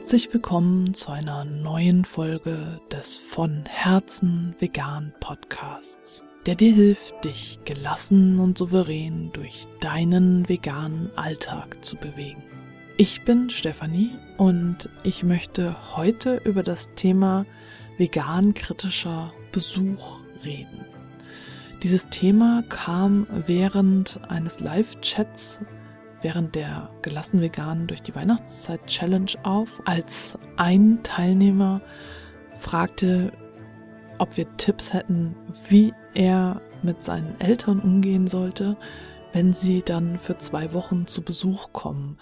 Herzlich willkommen zu einer neuen Folge des von Herzen vegan Podcasts, der dir hilft, dich gelassen und souverän durch deinen veganen Alltag zu bewegen. Ich bin Stefanie und ich möchte heute über das Thema vegan kritischer Besuch reden. Dieses Thema kam während eines Live-Chats während der gelassen vegan durch die Weihnachtszeit Challenge auf, als ein Teilnehmer fragte, ob wir Tipps hätten, wie er mit seinen Eltern umgehen sollte, wenn sie dann für zwei Wochen zu Besuch kommen.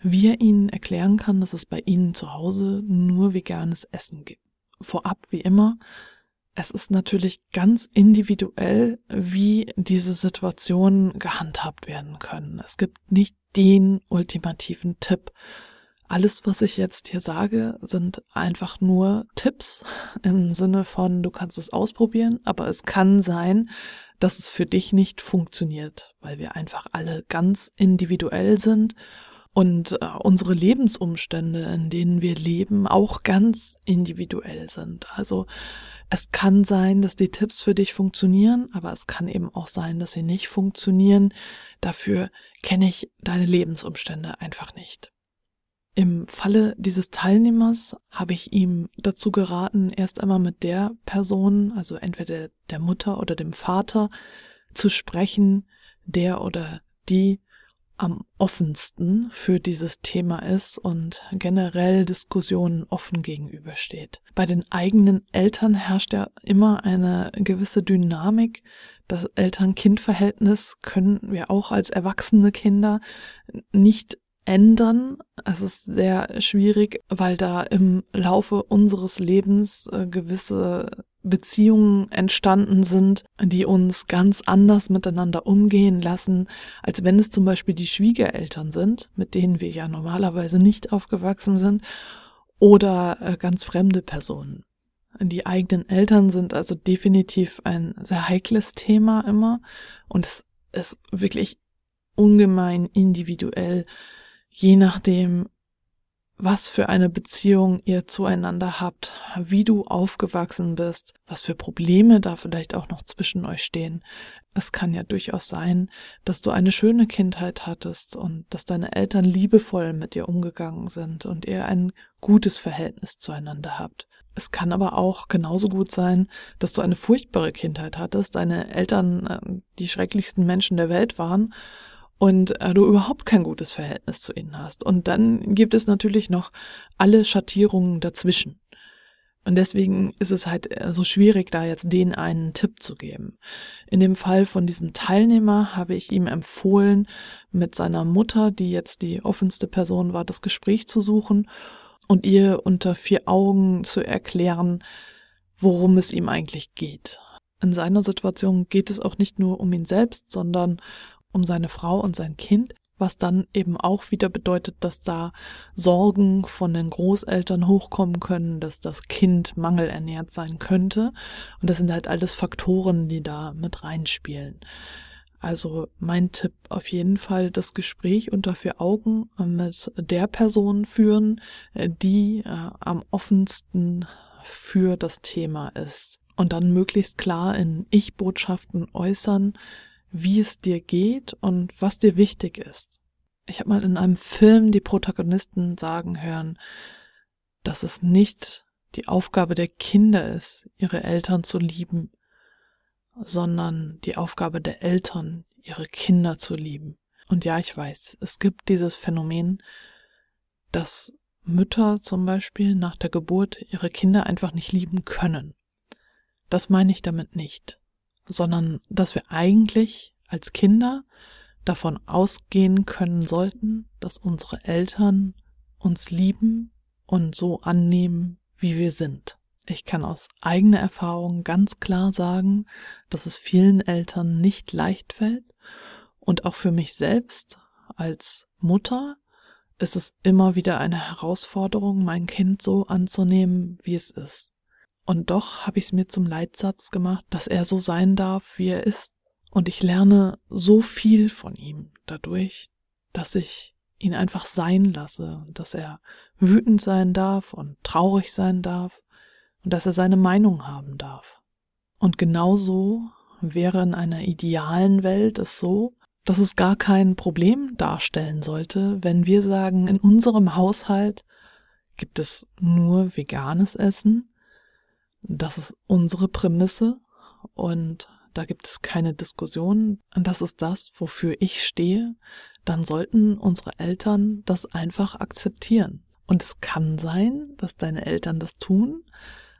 Wie er ihnen erklären kann, dass es bei ihnen zu Hause nur veganes Essen gibt. Vorab, wie immer, es ist natürlich ganz individuell, wie diese Situationen gehandhabt werden können. Es gibt nicht den ultimativen Tipp. Alles, was ich jetzt hier sage, sind einfach nur Tipps im Sinne von, du kannst es ausprobieren, aber es kann sein, dass es für dich nicht funktioniert, weil wir einfach alle ganz individuell sind und äh, unsere Lebensumstände, in denen wir leben, auch ganz individuell sind. Also es kann sein, dass die Tipps für dich funktionieren, aber es kann eben auch sein, dass sie nicht funktionieren. Dafür kenne ich deine Lebensumstände einfach nicht. Im Falle dieses Teilnehmers habe ich ihm dazu geraten, erst einmal mit der Person, also entweder der Mutter oder dem Vater, zu sprechen, der oder die am offensten für dieses Thema ist und generell Diskussionen offen gegenübersteht. Bei den eigenen Eltern herrscht ja immer eine gewisse Dynamik. Das Eltern-Kind-Verhältnis können wir auch als erwachsene Kinder nicht ändern. Es ist sehr schwierig, weil da im Laufe unseres Lebens äh, gewisse Beziehungen entstanden sind, die uns ganz anders miteinander umgehen lassen, als wenn es zum Beispiel die Schwiegereltern sind, mit denen wir ja normalerweise nicht aufgewachsen sind, oder äh, ganz fremde Personen. Die eigenen Eltern sind also definitiv ein sehr heikles Thema immer und es ist wirklich ungemein individuell, je nachdem, was für eine Beziehung ihr zueinander habt, wie du aufgewachsen bist, was für Probleme da vielleicht auch noch zwischen euch stehen. Es kann ja durchaus sein, dass du eine schöne Kindheit hattest und dass deine Eltern liebevoll mit dir umgegangen sind und ihr ein gutes Verhältnis zueinander habt. Es kann aber auch genauso gut sein, dass du eine furchtbare Kindheit hattest, deine Eltern äh, die schrecklichsten Menschen der Welt waren und äh, du überhaupt kein gutes Verhältnis zu ihnen hast. Und dann gibt es natürlich noch alle Schattierungen dazwischen. Und deswegen ist es halt äh, so schwierig, da jetzt den einen Tipp zu geben. In dem Fall von diesem Teilnehmer habe ich ihm empfohlen, mit seiner Mutter, die jetzt die offenste Person war, das Gespräch zu suchen und ihr unter vier Augen zu erklären, worum es ihm eigentlich geht. In seiner Situation geht es auch nicht nur um ihn selbst, sondern um seine Frau und sein Kind, was dann eben auch wieder bedeutet, dass da Sorgen von den Großeltern hochkommen können, dass das Kind mangelernährt sein könnte. Und das sind halt alles Faktoren, die da mit reinspielen. Also mein Tipp auf jeden Fall das Gespräch unter vier Augen mit der Person führen, die äh, am offensten für das Thema ist. Und dann möglichst klar in Ich-Botschaften äußern, wie es dir geht und was dir wichtig ist. Ich habe mal in einem Film die Protagonisten sagen hören, dass es nicht die Aufgabe der Kinder ist, ihre Eltern zu lieben, sondern die Aufgabe der Eltern, ihre Kinder zu lieben. Und ja, ich weiß, es gibt dieses Phänomen, dass Mütter zum Beispiel nach der Geburt ihre Kinder einfach nicht lieben können. Das meine ich damit nicht sondern dass wir eigentlich als Kinder davon ausgehen können sollten, dass unsere Eltern uns lieben und so annehmen, wie wir sind. Ich kann aus eigener Erfahrung ganz klar sagen, dass es vielen Eltern nicht leicht fällt und auch für mich selbst als Mutter ist es immer wieder eine Herausforderung, mein Kind so anzunehmen, wie es ist. Und doch habe ich es mir zum Leitsatz gemacht, dass er so sein darf, wie er ist. Und ich lerne so viel von ihm dadurch, dass ich ihn einfach sein lasse, dass er wütend sein darf und traurig sein darf und dass er seine Meinung haben darf. Und genauso wäre in einer idealen Welt es so, dass es gar kein Problem darstellen sollte, wenn wir sagen, in unserem Haushalt gibt es nur veganes Essen. Das ist unsere Prämisse und da gibt es keine Diskussion. Und das ist das, wofür ich stehe. Dann sollten unsere Eltern das einfach akzeptieren. Und es kann sein, dass deine Eltern das tun,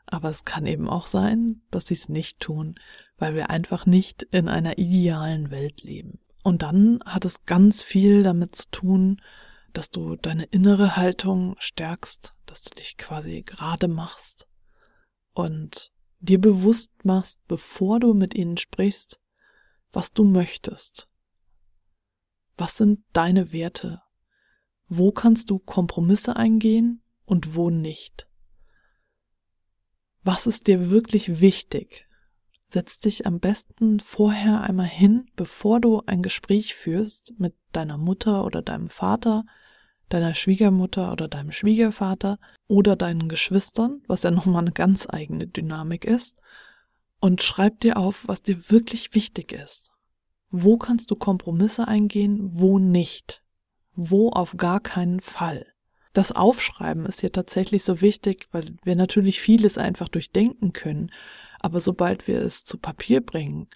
aber es kann eben auch sein, dass sie es nicht tun, weil wir einfach nicht in einer idealen Welt leben. Und dann hat es ganz viel damit zu tun, dass du deine innere Haltung stärkst, dass du dich quasi gerade machst und dir bewusst machst, bevor du mit ihnen sprichst, was du möchtest. Was sind deine Werte? Wo kannst du Kompromisse eingehen und wo nicht? Was ist dir wirklich wichtig? Setz dich am besten vorher einmal hin, bevor du ein Gespräch führst mit deiner Mutter oder deinem Vater, deiner Schwiegermutter oder deinem Schwiegervater oder deinen Geschwistern, was ja nochmal eine ganz eigene Dynamik ist, und schreib dir auf, was dir wirklich wichtig ist. Wo kannst du Kompromisse eingehen, wo nicht? Wo auf gar keinen Fall? Das Aufschreiben ist hier tatsächlich so wichtig, weil wir natürlich vieles einfach durchdenken können aber sobald wir es zu Papier bringen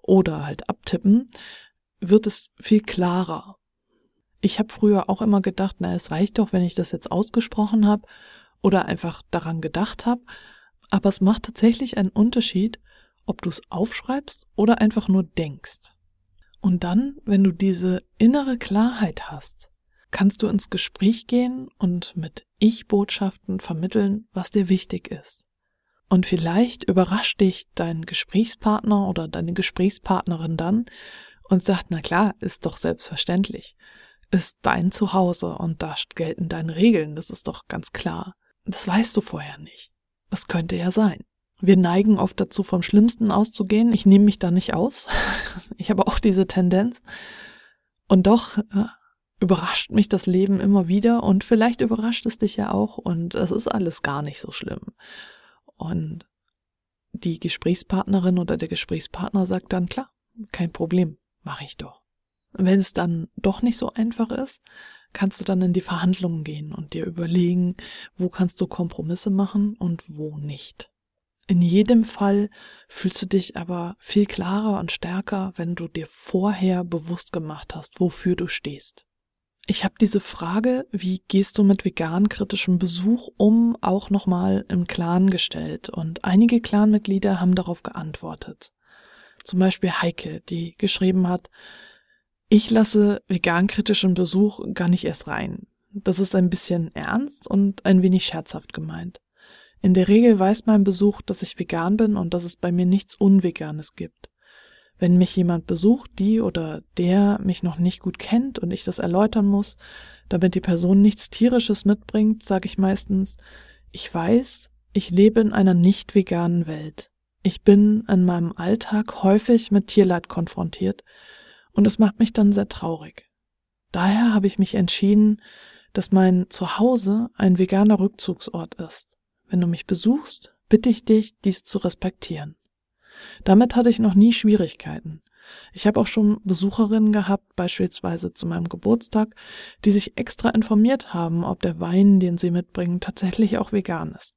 oder halt abtippen, wird es viel klarer. Ich habe früher auch immer gedacht, na, es reicht doch, wenn ich das jetzt ausgesprochen habe oder einfach daran gedacht habe. Aber es macht tatsächlich einen Unterschied, ob du es aufschreibst oder einfach nur denkst. Und dann, wenn du diese innere Klarheit hast, kannst du ins Gespräch gehen und mit Ich-Botschaften vermitteln, was dir wichtig ist. Und vielleicht überrascht dich dein Gesprächspartner oder deine Gesprächspartnerin dann und sagt, na klar, ist doch selbstverständlich. Ist dein Zuhause und da gelten deine Regeln, das ist doch ganz klar. Das weißt du vorher nicht. Das könnte ja sein. Wir neigen oft dazu, vom Schlimmsten auszugehen. Ich nehme mich da nicht aus. Ich habe auch diese Tendenz. Und doch äh, überrascht mich das Leben immer wieder und vielleicht überrascht es dich ja auch und es ist alles gar nicht so schlimm. Und die Gesprächspartnerin oder der Gesprächspartner sagt dann, klar, kein Problem, mache ich doch. Wenn es dann doch nicht so einfach ist, kannst du dann in die Verhandlungen gehen und dir überlegen, wo kannst du Kompromisse machen und wo nicht. In jedem Fall fühlst du dich aber viel klarer und stärker, wenn du dir vorher bewusst gemacht hast, wofür du stehst. Ich habe diese Frage, wie gehst du mit vegan kritischem Besuch um, auch nochmal im Clan gestellt und einige Clanmitglieder haben darauf geantwortet. Zum Beispiel Heike, die geschrieben hat, ich lasse vegan kritischen Besuch gar nicht erst rein. Das ist ein bisschen ernst und ein wenig scherzhaft gemeint. In der Regel weiß mein Besuch, dass ich vegan bin und dass es bei mir nichts Unveganes gibt. Wenn mich jemand besucht, die oder der mich noch nicht gut kennt und ich das erläutern muss, damit die Person nichts Tierisches mitbringt, sage ich meistens, ich weiß, ich lebe in einer nicht veganen Welt. Ich bin in meinem Alltag häufig mit Tierleid konfrontiert und es macht mich dann sehr traurig. Daher habe ich mich entschieden, dass mein Zuhause ein veganer Rückzugsort ist. Wenn du mich besuchst, bitte ich dich, dies zu respektieren. Damit hatte ich noch nie Schwierigkeiten. Ich habe auch schon Besucherinnen gehabt, beispielsweise zu meinem Geburtstag, die sich extra informiert haben, ob der Wein, den sie mitbringen, tatsächlich auch vegan ist.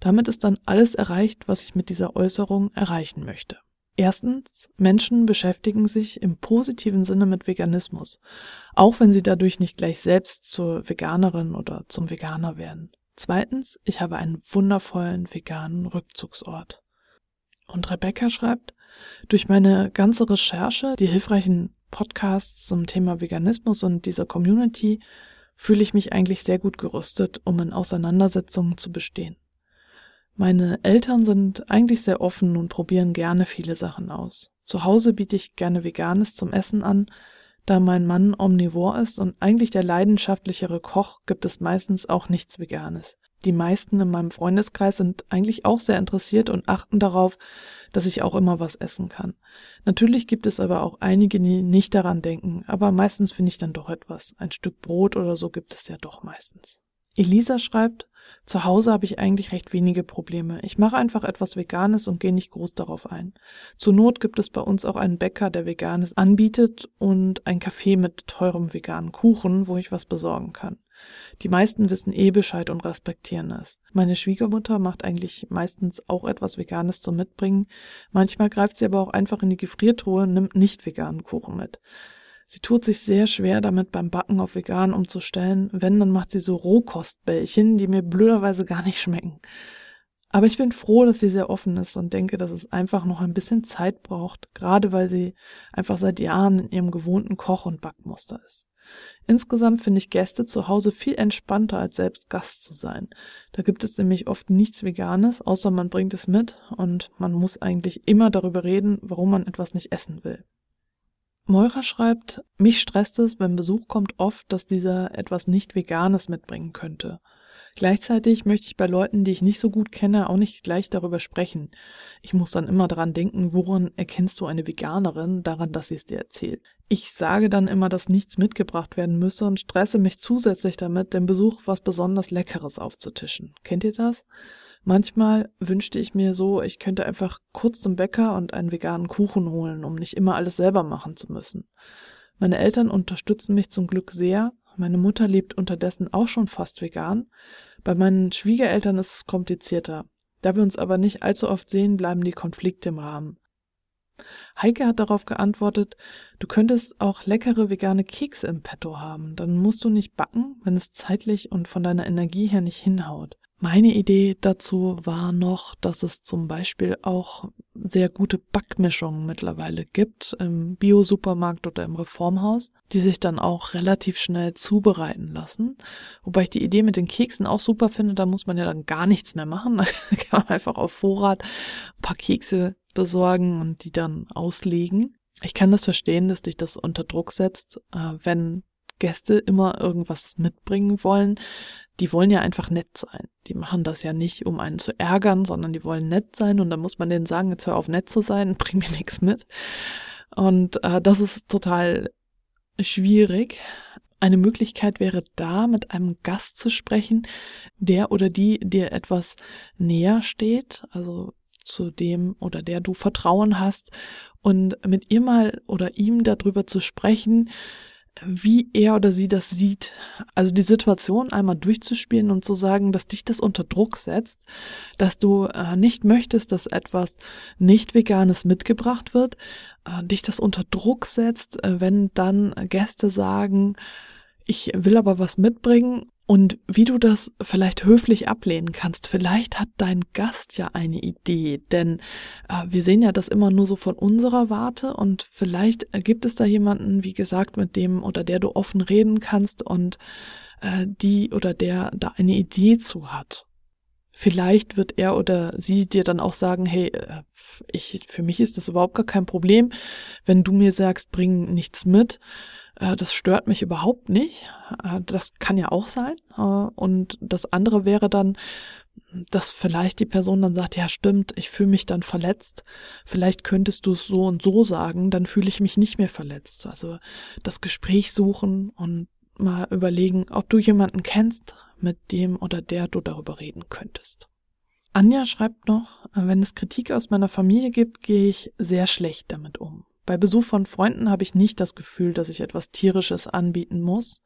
Damit ist dann alles erreicht, was ich mit dieser Äußerung erreichen möchte. Erstens, Menschen beschäftigen sich im positiven Sinne mit Veganismus, auch wenn sie dadurch nicht gleich selbst zur Veganerin oder zum Veganer werden. Zweitens, ich habe einen wundervollen veganen Rückzugsort. Und Rebecca schreibt, durch meine ganze Recherche, die hilfreichen Podcasts zum Thema Veganismus und dieser Community fühle ich mich eigentlich sehr gut gerüstet, um in Auseinandersetzungen zu bestehen. Meine Eltern sind eigentlich sehr offen und probieren gerne viele Sachen aus. Zu Hause biete ich gerne Veganes zum Essen an, da mein Mann omnivor ist und eigentlich der leidenschaftlichere Koch, gibt es meistens auch nichts Veganes. Die meisten in meinem Freundeskreis sind eigentlich auch sehr interessiert und achten darauf, dass ich auch immer was essen kann. Natürlich gibt es aber auch einige, die nicht daran denken, aber meistens finde ich dann doch etwas. Ein Stück Brot oder so gibt es ja doch meistens. Elisa schreibt, zu Hause habe ich eigentlich recht wenige Probleme. Ich mache einfach etwas Veganes und gehe nicht groß darauf ein. Zur Not gibt es bei uns auch einen Bäcker, der Veganes anbietet und ein Café mit teurem veganen Kuchen, wo ich was besorgen kann. Die meisten wissen eh Bescheid und respektieren es. Meine Schwiegermutter macht eigentlich meistens auch etwas Veganes zum Mitbringen. Manchmal greift sie aber auch einfach in die Gefriertruhe und nimmt nicht veganen Kuchen mit. Sie tut sich sehr schwer damit beim Backen auf vegan umzustellen. Wenn, dann macht sie so Rohkostbällchen, die mir blöderweise gar nicht schmecken. Aber ich bin froh, dass sie sehr offen ist und denke, dass es einfach noch ein bisschen Zeit braucht, gerade weil sie einfach seit Jahren in ihrem gewohnten Koch- und Backmuster ist. Insgesamt finde ich Gäste zu Hause viel entspannter als selbst Gast zu sein. Da gibt es nämlich oft nichts Veganes, außer man bringt es mit und man muss eigentlich immer darüber reden, warum man etwas nicht essen will. Moira schreibt, mich stresst es, wenn Besuch kommt oft, dass dieser etwas nicht Veganes mitbringen könnte. Gleichzeitig möchte ich bei Leuten, die ich nicht so gut kenne, auch nicht gleich darüber sprechen. Ich muss dann immer daran denken, woran erkennst du eine Veganerin? Daran, dass sie es dir erzählt. Ich sage dann immer, dass nichts mitgebracht werden müsse und stresse mich zusätzlich damit, dem Besuch was besonders Leckeres aufzutischen. Kennt ihr das? Manchmal wünschte ich mir so, ich könnte einfach kurz zum Bäcker und einen veganen Kuchen holen, um nicht immer alles selber machen zu müssen. Meine Eltern unterstützen mich zum Glück sehr. Meine Mutter lebt unterdessen auch schon fast vegan. Bei meinen Schwiegereltern ist es komplizierter. Da wir uns aber nicht allzu oft sehen, bleiben die Konflikte im Rahmen. Heike hat darauf geantwortet, du könntest auch leckere vegane Kekse im Petto haben. Dann musst du nicht backen, wenn es zeitlich und von deiner Energie her nicht hinhaut. Meine Idee dazu war noch, dass es zum Beispiel auch sehr gute Backmischungen mittlerweile gibt im Bio-Supermarkt oder im Reformhaus, die sich dann auch relativ schnell zubereiten lassen. Wobei ich die Idee mit den Keksen auch super finde, da muss man ja dann gar nichts mehr machen. Da kann man einfach auf Vorrat ein paar Kekse besorgen und die dann auslegen. Ich kann das verstehen, dass dich das unter Druck setzt, äh, wenn Gäste immer irgendwas mitbringen wollen die wollen ja einfach nett sein. Die machen das ja nicht, um einen zu ärgern, sondern die wollen nett sein und dann muss man denen sagen, jetzt hör auf nett zu sein, bring mir nichts mit. Und äh, das ist total schwierig. Eine Möglichkeit wäre da, mit einem Gast zu sprechen, der oder die dir etwas näher steht, also zu dem oder der du Vertrauen hast und mit ihr mal oder ihm darüber zu sprechen, wie er oder sie das sieht. Also die Situation einmal durchzuspielen und zu sagen, dass dich das unter Druck setzt, dass du äh, nicht möchtest, dass etwas nicht veganes mitgebracht wird, äh, dich das unter Druck setzt, äh, wenn dann Gäste sagen, ich will aber was mitbringen und wie du das vielleicht höflich ablehnen kannst. Vielleicht hat dein Gast ja eine Idee, denn äh, wir sehen ja das immer nur so von unserer Warte und vielleicht gibt es da jemanden, wie gesagt, mit dem oder der du offen reden kannst und äh, die oder der da eine Idee zu hat. Vielleicht wird er oder sie dir dann auch sagen, hey, äh, ich, für mich ist das überhaupt gar kein Problem, wenn du mir sagst, bring nichts mit äh, das stört mich überhaupt nicht. Äh, das kann ja auch sein. Äh, und das andere wäre dann, dass vielleicht die Person dann sagt, ja stimmt, ich fühle mich dann verletzt. Vielleicht könntest du es so und so sagen, dann fühle ich mich nicht mehr verletzt. Also das Gespräch suchen und mal überlegen, ob du jemanden kennst, mit dem oder der du darüber reden könntest. Anja schreibt noch, wenn es Kritik aus meiner Familie gibt, gehe ich sehr schlecht damit um. Bei Besuch von Freunden habe ich nicht das Gefühl, dass ich etwas Tierisches anbieten muss,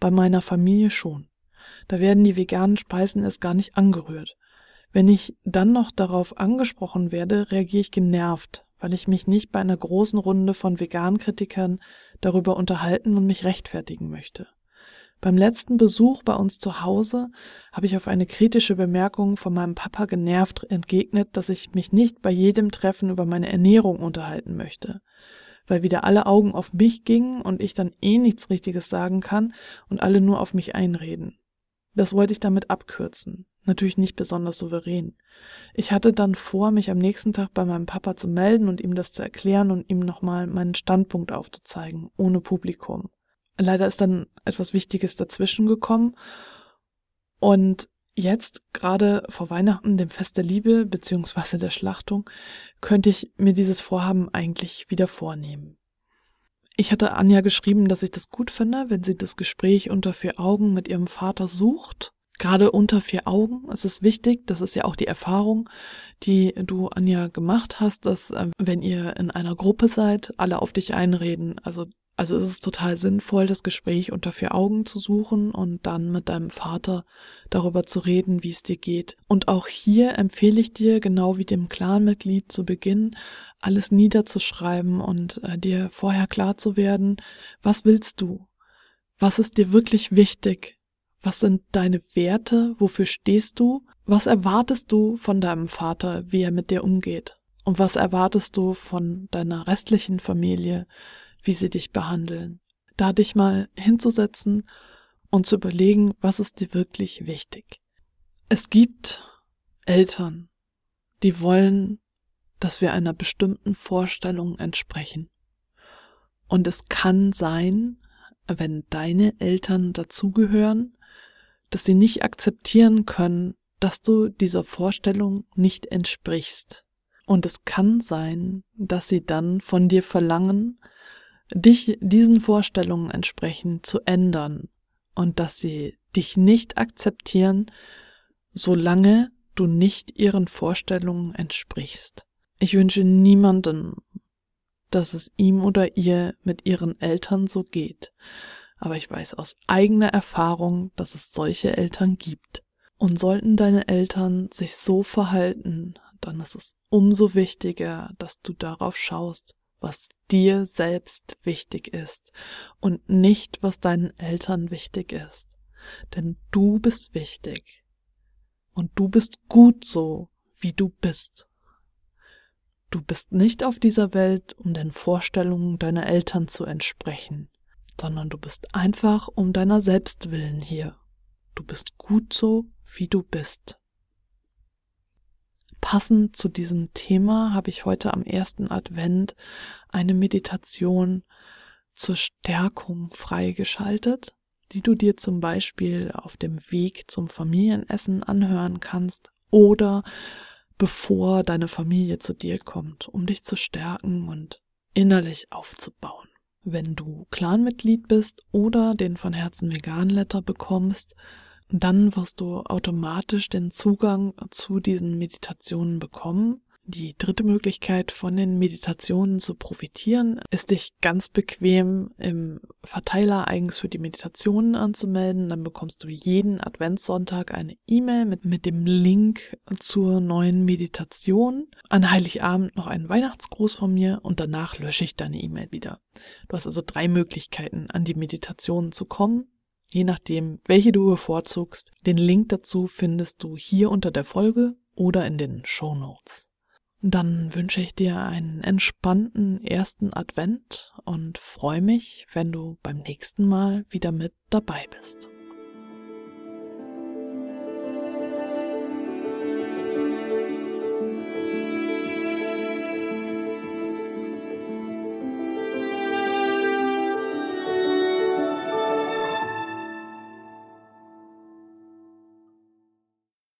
bei meiner Familie schon. Da werden die veganen Speisen erst gar nicht angerührt. Wenn ich dann noch darauf angesprochen werde, reagiere ich genervt, weil ich mich nicht bei einer großen Runde von Vegankritikern darüber unterhalten und mich rechtfertigen möchte. Beim letzten Besuch bei uns zu Hause habe ich auf eine kritische Bemerkung von meinem Papa genervt entgegnet, dass ich mich nicht bei jedem Treffen über meine Ernährung unterhalten möchte, weil wieder alle Augen auf mich gingen und ich dann eh nichts Richtiges sagen kann und alle nur auf mich einreden. Das wollte ich damit abkürzen. Natürlich nicht besonders souverän. Ich hatte dann vor, mich am nächsten Tag bei meinem Papa zu melden und ihm das zu erklären und ihm nochmal meinen Standpunkt aufzuzeigen, ohne Publikum leider ist dann etwas Wichtiges dazwischen gekommen. Und jetzt gerade vor Weihnachten, dem Fest der Liebe beziehungsweise der Schlachtung, könnte ich mir dieses Vorhaben eigentlich wieder vornehmen. Ich hatte Anja geschrieben, dass ich das gut finde, wenn sie das Gespräch unter vier Augen mit ihrem Vater sucht. Gerade unter vier Augen. Es ist wichtig, das ist ja auch die Erfahrung, die du, Anja, gemacht hast, dass äh, wenn ihr in einer Gruppe seid, alle auf dich einreden. Also also ist es total sinnvoll, das Gespräch unter vier Augen zu suchen und dann mit deinem Vater darüber zu reden, wie es dir geht. Und auch hier empfehle ich dir, genau wie dem Clanmitglied zu Beginn, alles niederzuschreiben und äh, dir vorher klar zu werden, was willst du? Was ist dir wirklich wichtig? Was sind deine Werte? Wofür stehst du? Was erwartest du von deinem Vater, wie er mit dir umgeht? Und was erwartest du von deiner restlichen Familie? Wie sie dich behandeln. Da dich mal hinzusetzen und zu überlegen, was ist dir wirklich wichtig. Es gibt Eltern, die wollen, dass wir einer bestimmten Vorstellung entsprechen. Und es kann sein, wenn deine Eltern dazugehören, dass sie nicht akzeptieren können, dass du dieser Vorstellung nicht entsprichst. Und es kann sein, dass sie dann von dir verlangen, dich diesen Vorstellungen entsprechend zu ändern und dass sie dich nicht akzeptieren, solange du nicht ihren Vorstellungen entsprichst. Ich wünsche niemanden, dass es ihm oder ihr mit ihren Eltern so geht, aber ich weiß aus eigener Erfahrung, dass es solche Eltern gibt. Und sollten deine Eltern sich so verhalten, dann ist es umso wichtiger, dass du darauf schaust, was dir selbst wichtig ist und nicht, was deinen Eltern wichtig ist. Denn du bist wichtig. Und du bist gut so, wie du bist. Du bist nicht auf dieser Welt, um den Vorstellungen deiner Eltern zu entsprechen, sondern du bist einfach um deiner selbst willen hier. Du bist gut so, wie du bist. Passend zu diesem Thema habe ich heute am ersten Advent eine Meditation zur Stärkung freigeschaltet, die du dir zum Beispiel auf dem Weg zum Familienessen anhören kannst oder bevor deine Familie zu dir kommt, um dich zu stärken und innerlich aufzubauen. Wenn du Clanmitglied bist oder den von Herzen Vegan Letter bekommst, dann wirst du automatisch den Zugang zu diesen Meditationen bekommen. Die dritte Möglichkeit von den Meditationen zu profitieren, ist dich ganz bequem im Verteiler eigens für die Meditationen anzumelden. Dann bekommst du jeden Adventssonntag eine E-Mail mit, mit dem Link zur neuen Meditation. An Heiligabend noch einen Weihnachtsgruß von mir und danach lösche ich deine E-Mail wieder. Du hast also drei Möglichkeiten, an die Meditationen zu kommen je nachdem, welche du bevorzugst. Den Link dazu findest du hier unter der Folge oder in den Show Notes. Dann wünsche ich dir einen entspannten ersten Advent und freue mich, wenn du beim nächsten Mal wieder mit dabei bist.